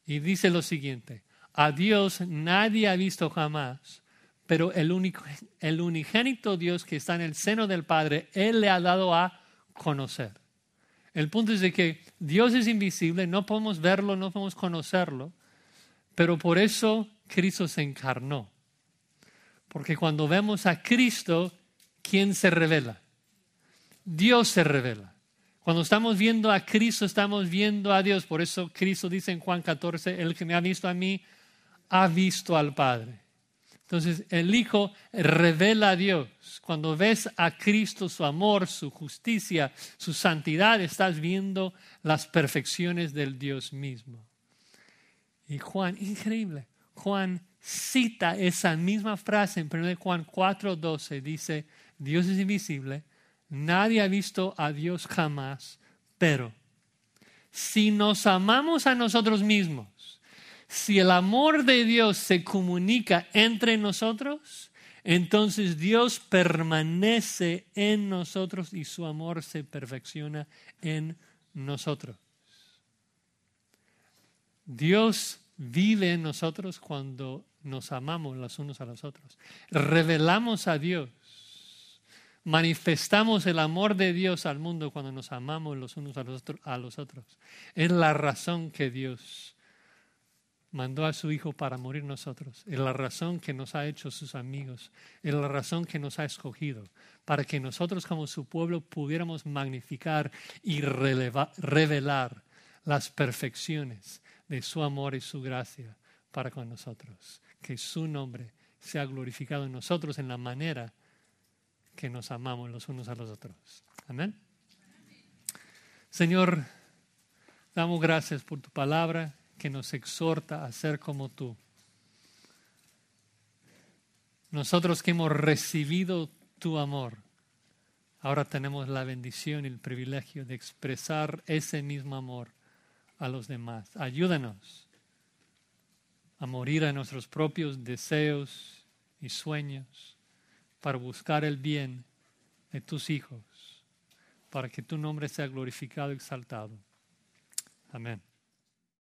Y dice lo siguiente, a Dios nadie ha visto jamás, pero el, único, el unigénito Dios que está en el seno del Padre, Él le ha dado a conocer. El punto es de que Dios es invisible, no podemos verlo, no podemos conocerlo, pero por eso Cristo se encarnó porque cuando vemos a Cristo, ¿quién se revela? Dios se revela. Cuando estamos viendo a Cristo, estamos viendo a Dios. Por eso Cristo dice en Juan 14, el que me ha visto a mí, ha visto al Padre. Entonces el Hijo revela a Dios. Cuando ves a Cristo, su amor, su justicia, su santidad, estás viendo las perfecciones del Dios mismo. Y Juan, increíble, Juan cita esa misma frase en 1 Juan 4:12. Dice, Dios es invisible, nadie ha visto a Dios jamás, pero si nos amamos a nosotros mismos, si el amor de Dios se comunica entre nosotros, entonces Dios permanece en nosotros y su amor se perfecciona en nosotros. Dios vive en nosotros cuando nos amamos los unos a los otros. Revelamos a Dios. Manifestamos el amor de Dios al mundo cuando nos amamos los unos a los, otros. Es la razón que Dios mandó a su Hijo para morir nosotros. Es la razón que nos ha hecho sus amigos. Es la razón que nos ha escogido. Para que nosotros como su pueblo pudiéramos magnificar y revelar las perfecciones de su amor y su gracia para con nosotros que su nombre sea glorificado en nosotros en la manera que nos amamos los unos a los otros. Amén. Señor, damos gracias por tu palabra que nos exhorta a ser como tú. Nosotros que hemos recibido tu amor, ahora tenemos la bendición y el privilegio de expresar ese mismo amor a los demás. Ayúdanos a morir a nuestros propios deseos y sueños para buscar el bien de tus hijos, para que tu nombre sea glorificado y exaltado. Amén.